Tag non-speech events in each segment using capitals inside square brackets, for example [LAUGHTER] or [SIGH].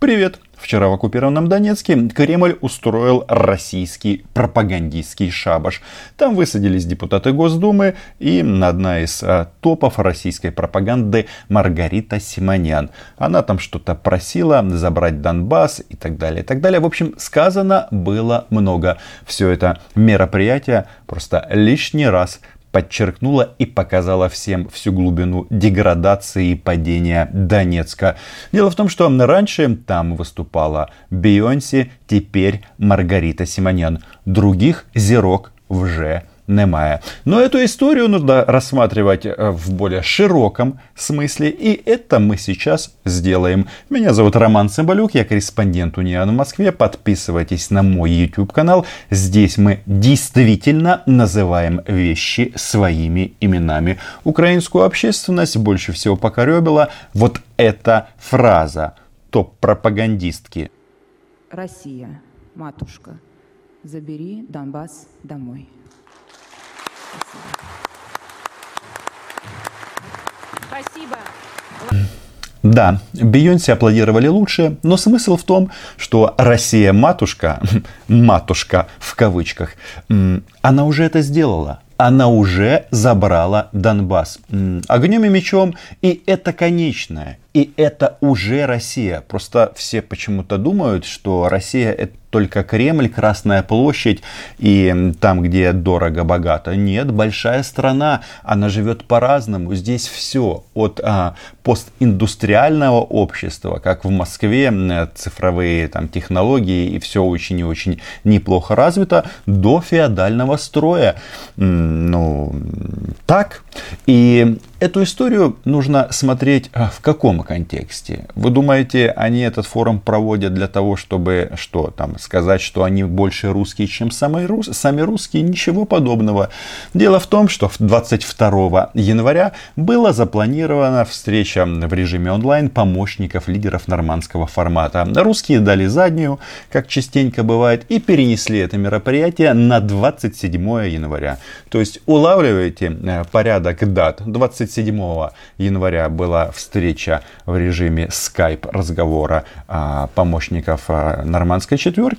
Привет! Вчера в оккупированном Донецке Кремль устроил российский пропагандистский шабаш. Там высадились депутаты Госдумы и одна из а, топов российской пропаганды Маргарита Симонян. Она там что-то просила забрать Донбасс и так далее, и так далее. В общем, сказано было много. Все это мероприятие просто лишний раз подчеркнула и показала всем всю глубину деградации и падения Донецка. Дело в том, что раньше там выступала Бейонси, теперь Маргарита Симонян. Других зерок уже немає. Но эту историю нужно рассматривать э, в более широком смысле, и это мы сейчас сделаем. Меня зовут Роман Цымбалюк, я корреспондент Униан в Москве. Подписывайтесь на мой YouTube канал. Здесь мы действительно называем вещи своими именами. Украинскую общественность больше всего покоребила вот эта фраза топ-пропагандистки. Россия, матушка, забери Донбасс домой. Спасибо. Да, Бейонсе аплодировали лучше, но смысл в том, что Россия-матушка, [LAUGHS] матушка в кавычках, она уже это сделала. Она уже забрала Донбасс огнем и мечом, и это конечное. И это уже Россия. Просто все почему-то думают, что Россия это только Кремль, Красная площадь и там, где дорого-богато. Нет, большая страна, она живет по-разному. Здесь все от а, постиндустриального общества, как в Москве, цифровые там, технологии и все очень и очень неплохо развито, до феодального строя. Ну, так. И Эту историю нужно смотреть а, в каком контексте? Вы думаете, они этот форум проводят для того, чтобы что там сказать, что они больше русские, чем сами, рус, сами русские? Ничего подобного. Дело в том, что 22 января была запланирована встреча в режиме онлайн помощников лидеров нормандского формата. Русские дали заднюю, как частенько бывает, и перенесли это мероприятие на 27 января. То есть улавливаете э, порядок дат. 27 27 января была встреча в режиме Skype разговора а, помощников а, нормандской четверки,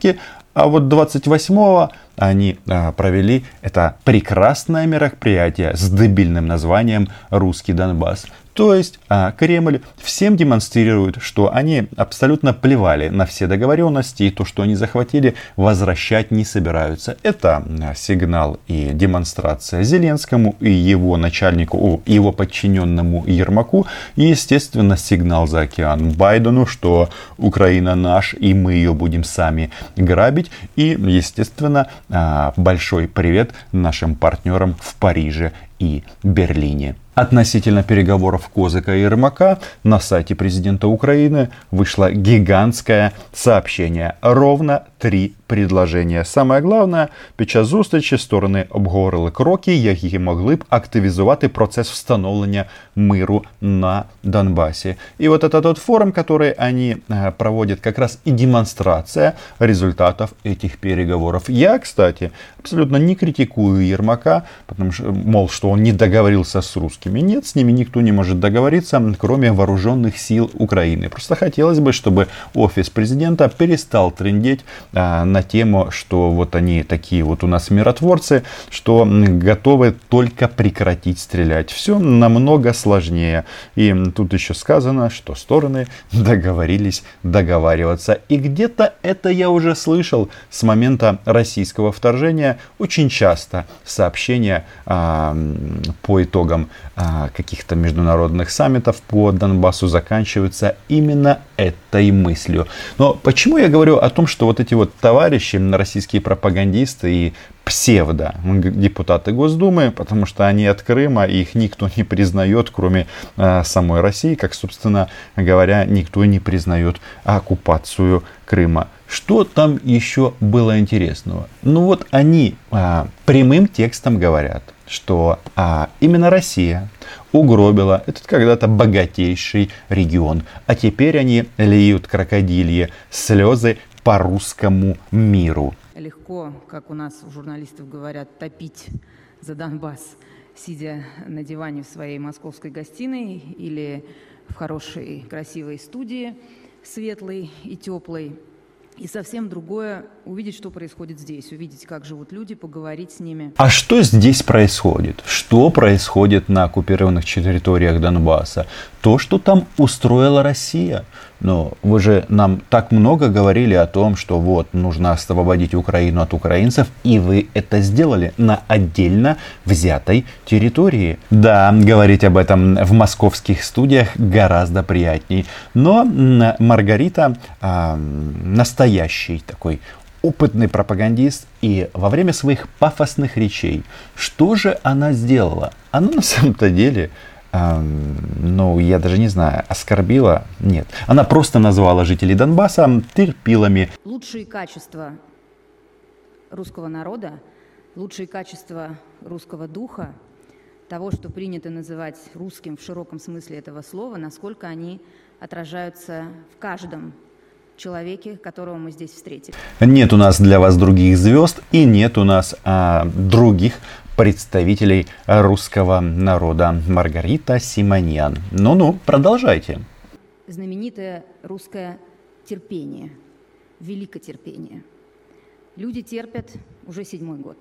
а вот 28 они а, провели это прекрасное мероприятие с дебильным названием «Русский Донбасс». То есть а, Кремль всем демонстрирует, что они абсолютно плевали на все договоренности и то, что они захватили, возвращать не собираются. Это а, сигнал и демонстрация Зеленскому и его начальнику, его подчиненному Ермаку. И, естественно, сигнал за океан Байдену, что Украина наш и мы ее будем сами грабить. И, естественно, а, большой привет нашим партнерам в Париже и Берлине. Относительно переговоров Козыка и Ермака на сайте президента Украины вышло гигантское сообщение. Ровно три предложення. Саме головне, під час зустрічі сторони обговорили кроки, які могли б активізувати процес встановлення миру на Донбассе. И вот это тот форум, который они э, проводят, как раз и демонстрация результатов этих переговоров. Я, кстати, абсолютно не критикую Ермака, потому что, мол, что он не договорился с русскими. нет, с ними никто не может договориться, кроме вооруженных сил Украины. Просто хотелось бы, чтобы офис президента перестал трендеть а, на тему, что вот они такие вот у нас миротворцы, что готовы только прекратить стрелять. Все намного сложнее. И тут еще сказано, что стороны [LAUGHS] договорились договариваться. И где-то это я уже слышал с момента российского вторжения. Очень часто сообщения а, по итогам каких-то международных саммитов по Донбассу заканчиваются именно этой мыслью. Но почему я говорю о том, что вот эти вот товарищи, российские пропагандисты и псевдо депутаты Госдумы, потому что они от Крыма, и их никто не признает, кроме э, самой России, как, собственно говоря, никто не признает оккупацию Крыма. Что там еще было интересного? Ну вот они э, прямым текстом говорят, что э, именно Россия угробила этот когда-то богатейший регион, а теперь они льют крокодилье слезы по русскому миру. Легко, как у нас у журналистов говорят, топить за Донбасс, сидя на диване в своей московской гостиной или в хорошей, красивой студии. светлый и теплый. И совсем другое увидеть, что происходит здесь, увидеть, как живут люди, поговорить с ними. А что здесь происходит? Что происходит на оккупированных территориях Донбасса? То, что там устроила Россия. Но вы же нам так много говорили о том, что вот нужно освободить Украину от украинцев, и вы это сделали на отдельно взятой территории. Да, говорить об этом в московских студиях гораздо приятней. Но Маргарита э, настоящий такой опытный пропагандист, и во время своих пафосных речей, что же она сделала? Она на самом-то деле, ну, я даже не знаю, оскорбила? Нет. Она просто назвала жителей Донбасса терпилами. Лучшие качества русского народа, лучшие качества русского духа, того, что принято называть русским в широком смысле этого слова, насколько они отражаются в каждом человеке, которого мы здесь встретили. Нет у нас для вас других звезд и нет у нас а, других представителей русского народа. Маргарита Симоньян. Ну-ну, продолжайте. Знаменитое русское терпение, великотерпение. Люди терпят уже седьмой год.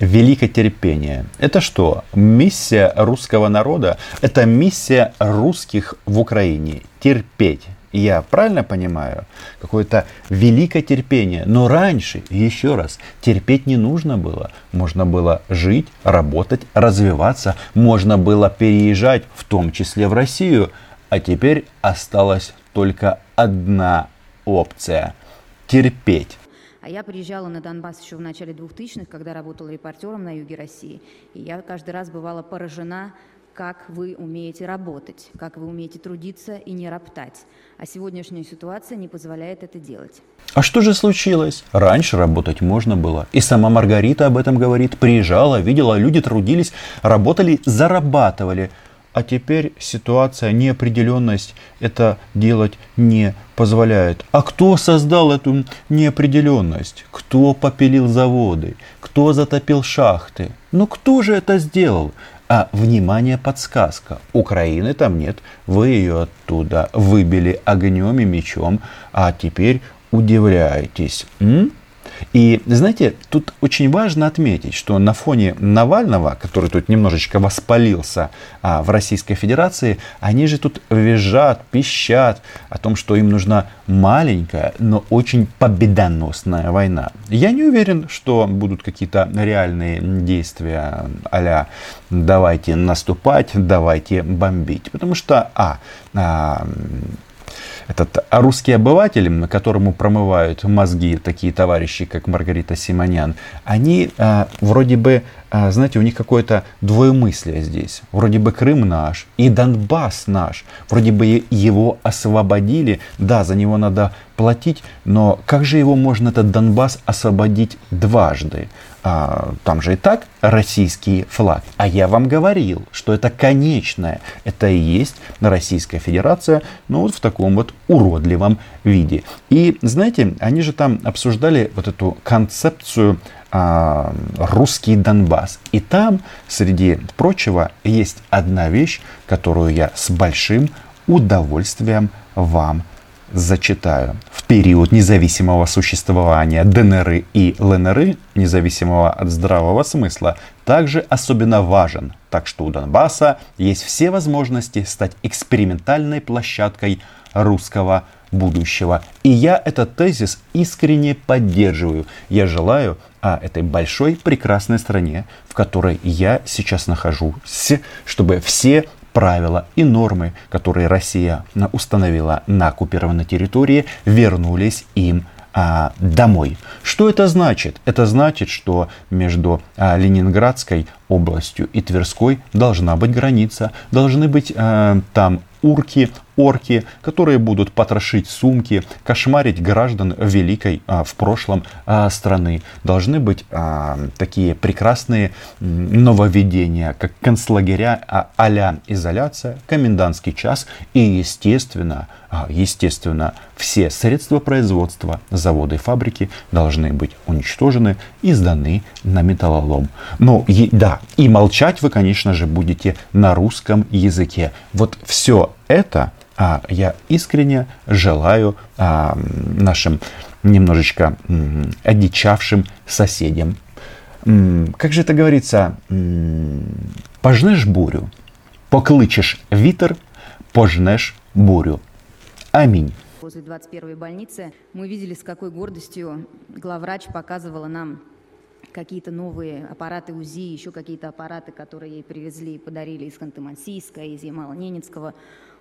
Великотерпение. Это что? Миссия русского народа? Это миссия русских в Украине. Терпеть я правильно понимаю? Какое-то великое терпение. Но раньше, еще раз, терпеть не нужно было. Можно было жить, работать, развиваться. Можно было переезжать, в том числе в Россию. А теперь осталась только одна опция – терпеть. А я приезжала на Донбасс еще в начале 2000-х, когда работала репортером на юге России. И я каждый раз бывала поражена как вы умеете работать, как вы умеете трудиться и не роптать. А сегодняшняя ситуация не позволяет это делать. А что же случилось? Раньше работать можно было. И сама Маргарита об этом говорит. Приезжала, видела, люди трудились, работали, зарабатывали. А теперь ситуация, неопределенность это делать не позволяет. А кто создал эту неопределенность? Кто попилил заводы? Кто затопил шахты? Ну кто же это сделал? А, внимание, подсказка. Украины там нет. Вы ее оттуда выбили огнем и мечом. А теперь удивляетесь. М? И, знаете, тут очень важно отметить, что на фоне Навального, который тут немножечко воспалился а, в Российской Федерации, они же тут визжат, пищат о том, что им нужна маленькая, но очень победоносная война. Я не уверен, что будут какие-то реальные действия а давайте наступать, давайте бомбить. Потому что, а, а этот русский обыватель, которому промывают мозги такие товарищи, как Маргарита Симонян, они а, вроде бы, знаете, у них какое-то двоемыслие здесь. Вроде бы Крым наш и Донбасс наш. Вроде бы его освободили, да, за него надо платить, но как же его можно, этот Донбасс, освободить дважды? а, там же и так российский флаг. А я вам говорил, что это конечное. Это и есть Российская Федерация, ну вот в таком вот уродливом виде. И знаете, они же там обсуждали вот эту концепцию а, русский Донбасс. И там, среди прочего, есть одна вещь, которую я с большим удовольствием вам зачитаю. В период независимого существования ДНР и ЛНР, независимого от здравого смысла, также особенно важен. Так что у Донбасса есть все возможности стать экспериментальной площадкой русского будущего. И я этот тезис искренне поддерживаю. Я желаю а, этой большой прекрасной стране, в которой я сейчас нахожусь, чтобы все правила и нормы, которые Россия установила на оккупированной территории, вернулись им а, домой. Что это значит? Это значит, что между а, Ленинградской областью и Тверской должна быть граница, должны быть а, там урки, орки, которые будут потрошить сумки, кошмарить граждан великой а, в прошлом а, страны. Должны быть а, такие прекрасные нововведения, как концлагеря а, а изоляция, комендантский час и, естественно, а, естественно, все средства производства, заводы и фабрики должны быть уничтожены и сданы на металлолом. Ну, и, да, и молчать вы, конечно же, будете на русском языке. Вот все это а я искренне желаю а, нашим немножечко м, одичавшим соседям. М, как же это говорится? Пожнешь бурю, покличешь витер, пожнешь бурю. Аминь. Возле 21-й больницы мы видели, с какой гордостью главврач показывала нам какие-то новые аппараты УЗИ, еще какие-то аппараты, которые ей привезли и подарили из Ханты-Мансийска, из Ямало-Ненецкого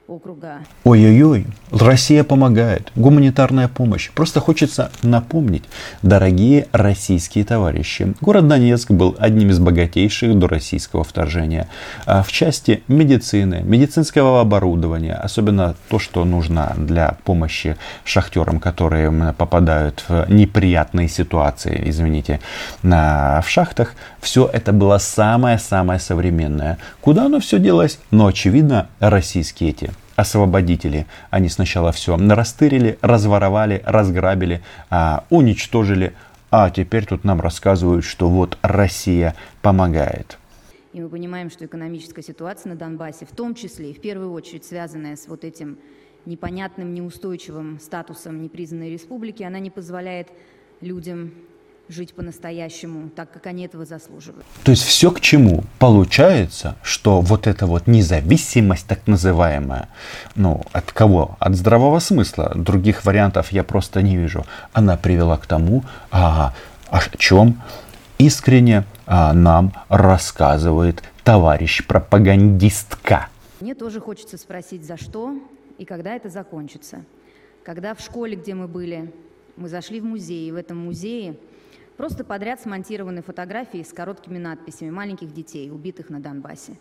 округа. Ой-ой-ой, Россия помогает, гуманитарная помощь. Просто хочется напомнить, дорогие российские товарищи, город Донецк был одним из богатейших до российского вторжения. А в части медицины, медицинского оборудования, особенно то, что нужно для помощи шахтерам, которые попадают в неприятные ситуации, извините, в шахтах, все это было самое-самое современное. Куда оно все делось? Но, очевидно, российские эти освободители. Они сначала все растырили, разворовали, разграбили, а, уничтожили. А теперь тут нам рассказывают, что вот Россия помогает. И мы понимаем, что экономическая ситуация на Донбассе, в том числе и в первую очередь связанная с вот этим непонятным, неустойчивым статусом непризнанной республики, она не позволяет людям жить по-настоящему, так как они этого заслуживают. То есть все к чему? Получается, что вот эта вот независимость так называемая, ну, от кого? От здравого смысла. Других вариантов я просто не вижу. Она привела к тому, а, о чем искренне а, нам рассказывает товарищ пропагандистка. Мне тоже хочется спросить, за что и когда это закончится. Когда в школе, где мы были, мы зашли в музей, и в этом музее Просто подряд смонтированы фотографии с короткими надписями маленьких детей, убитых на Донбассе.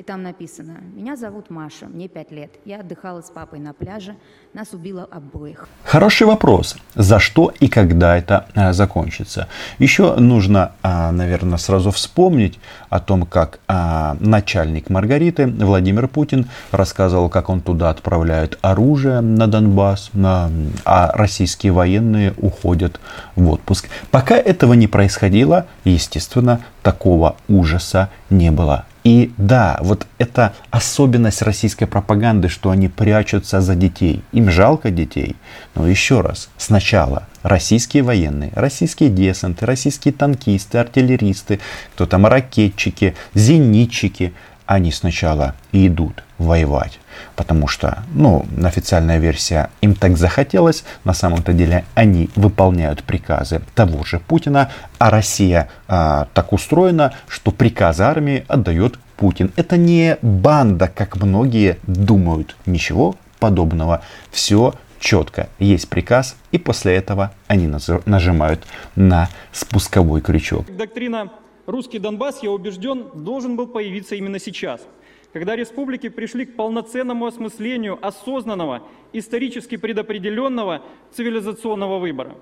И там написано, меня зовут Маша, мне пять лет. Я отдыхала с папой на пляже, нас убило обоих. Хороший вопрос. За что и когда это а, закончится? Еще нужно, а, наверное, сразу вспомнить о том, как а, начальник Маргариты Владимир Путин рассказывал, как он туда отправляет оружие на Донбасс, на, а российские военные уходят в отпуск. Пока этого не происходило, естественно, такого ужаса не было. И да, вот это особенность российской пропаганды, что они прячутся за детей. Им жалко детей. Но еще раз, сначала российские военные, российские десанты, российские танкисты, артиллеристы, кто там ракетчики, зенитчики, они сначала идут воевать. Потому что, ну, официальная версия, им так захотелось, на самом-то деле они выполняют приказы того же Путина, а Россия а, так устроена, что приказы армии отдает Путин. Это не банда, как многие думают. Ничего подобного. Все четко. Есть приказ, и после этого они нажимают на спусковой крючок. Доктрина «Русский Донбасс», я убежден, должен был появиться именно сейчас – когда республики пришли к полноценному осмыслению осознанного, исторически предопределенного цивилизационного выбора.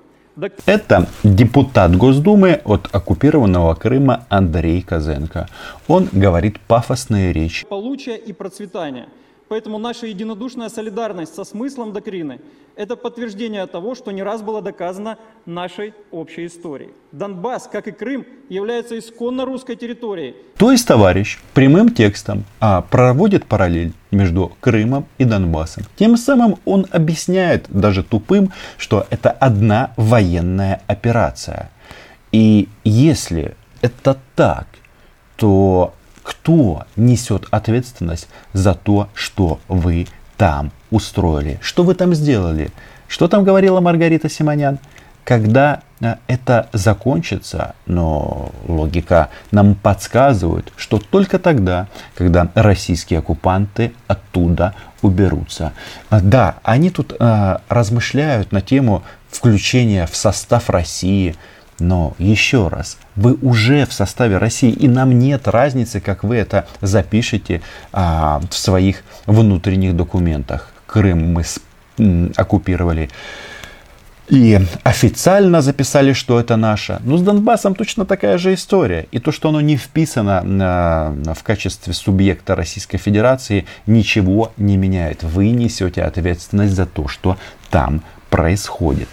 Это депутат Госдумы от оккупированного Крыма Андрей Козенко. Он говорит пафосные речи. Получая и процветание. Поэтому наша единодушная солидарность со смыслом доктрины – это подтверждение того, что не раз было доказано нашей общей историей. Донбасс, как и Крым, является исконно русской территорией. То есть товарищ прямым текстом а, проводит параллель между Крымом и Донбассом. Тем самым он объясняет даже тупым, что это одна военная операция. И если это так, то кто несет ответственность за то, что вы там устроили, что вы там сделали. Что там говорила Маргарита Симонян? Когда э, это закончится, но логика нам подсказывает, что только тогда, когда российские оккупанты оттуда уберутся. Да, они тут э, размышляют на тему включения в состав России, но еще раз, вы уже в составе России, и нам нет разницы, как вы это запишете а, в своих внутренних документах. Крым мы с, м, оккупировали. И официально записали, что это наше. Но с Донбассом точно такая же история. И то, что оно не вписано на, в качестве субъекта Российской Федерации, ничего не меняет. Вы несете ответственность за то, что там происходит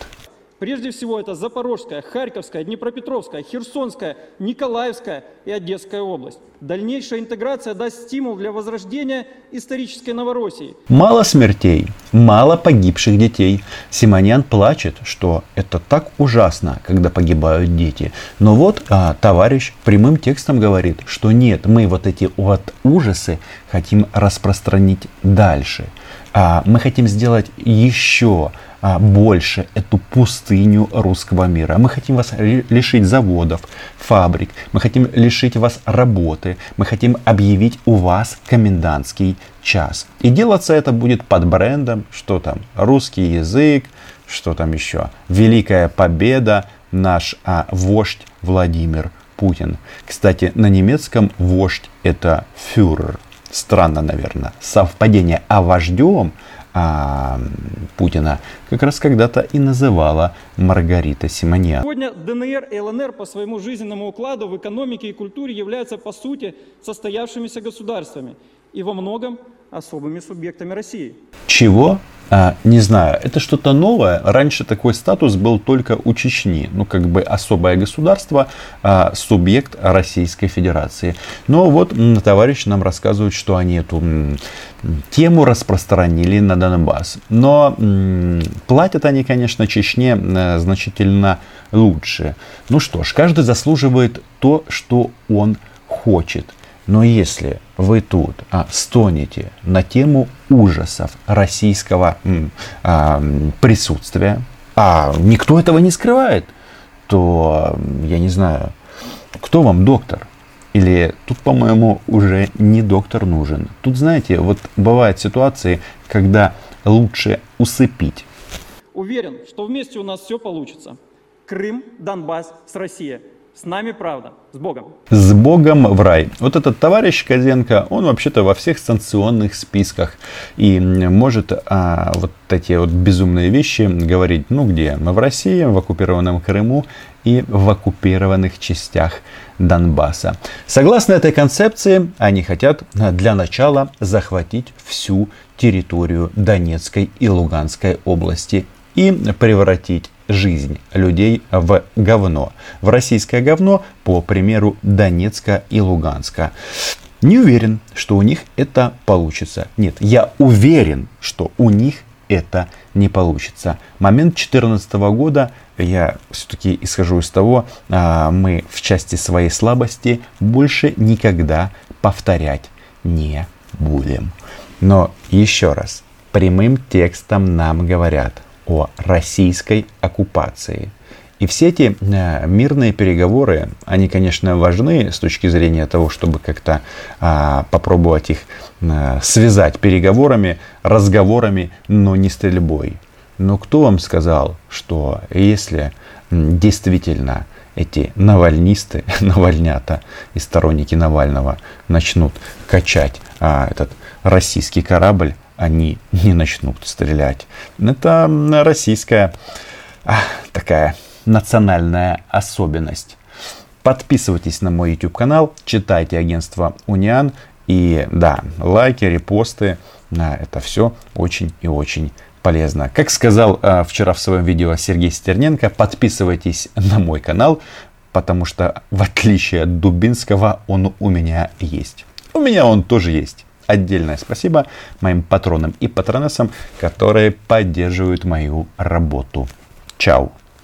Прежде всего, это Запорожская, Харьковская, Днепропетровская, Херсонская, Николаевская и Одесская область. Дальнейшая интеграция даст стимул для возрождения исторической Новороссии. Мало смертей, мало погибших детей. Симонян плачет, что это так ужасно, когда погибают дети. Но вот а, товарищ прямым текстом говорит, что нет, мы вот эти вот ужасы хотим распространить дальше. А, мы хотим сделать еще а, больше эту пустыню русского мира. Мы хотим вас лишить заводов, фабрик, мы хотим лишить вас работы, мы хотим объявить у вас комендантский час. И делаться это будет под брендом, что там, русский язык, что там еще, Великая Победа, наш а, вождь Владимир Путин. Кстати, на немецком вождь это фюрер. Странно, наверное, совпадение. А вождем а, Путина как раз когда-то и называла Маргарита Симоньян. Сегодня ДНР и ЛНР по своему жизненному укладу в экономике и культуре являются по сути состоявшимися государствами и во многом особыми субъектами России. Чего? А, не знаю, это что-то новое. Раньше такой статус был только у Чечни. Ну, как бы особое государство, а, субъект Российской Федерации. Но вот товарищ нам рассказывает, что они эту тему распространили на Донбасс. Но платят они, конечно, Чечне значительно лучше. Ну что ж, каждый заслуживает то, что он хочет. Но если вы тут а, стонете на тему ужасов российского а, присутствия, а никто этого не скрывает, то я не знаю, кто вам доктор? Или тут, по-моему, уже не доктор нужен. Тут, знаете, вот бывают ситуации, когда лучше усыпить. Уверен, что вместе у нас все получится. Крым, Донбасс с Россией. С нами правда. С Богом. С Богом в рай. Вот этот товарищ Козенко, он вообще-то во всех санкционных списках. И может а, вот такие вот безумные вещи говорить, ну где? Мы в России, в оккупированном Крыму и в оккупированных частях Донбасса. Согласно этой концепции, они хотят для начала захватить всю территорию Донецкой и Луганской области и превратить жизнь людей в говно. В российское говно, по примеру Донецка и Луганска. Не уверен, что у них это получится. Нет, я уверен, что у них это не получится. Момент 2014 года, я все-таки исхожу из того, а, мы в части своей слабости больше никогда повторять не будем. Но еще раз, прямым текстом нам говорят, о российской оккупации. И все эти э, мирные переговоры, они, конечно, важны с точки зрения того, чтобы как-то а, попробовать их а, связать переговорами, разговорами, но не стрельбой. Но кто вам сказал, что если действительно эти навальнисты, [LAUGHS] навальнята и сторонники Навального начнут качать а, этот российский корабль, они не начнут стрелять. Это российская такая национальная особенность. Подписывайтесь на мой YouTube канал, читайте агентство Униан. И да, лайки, репосты, это все очень и очень полезно. Как сказал э, вчера в своем видео Сергей Стерненко, подписывайтесь на мой канал, потому что в отличие от Дубинского он у меня есть. У меня он тоже есть. Отдельное спасибо моим патронам и патронессам, которые поддерживают мою работу. Чао!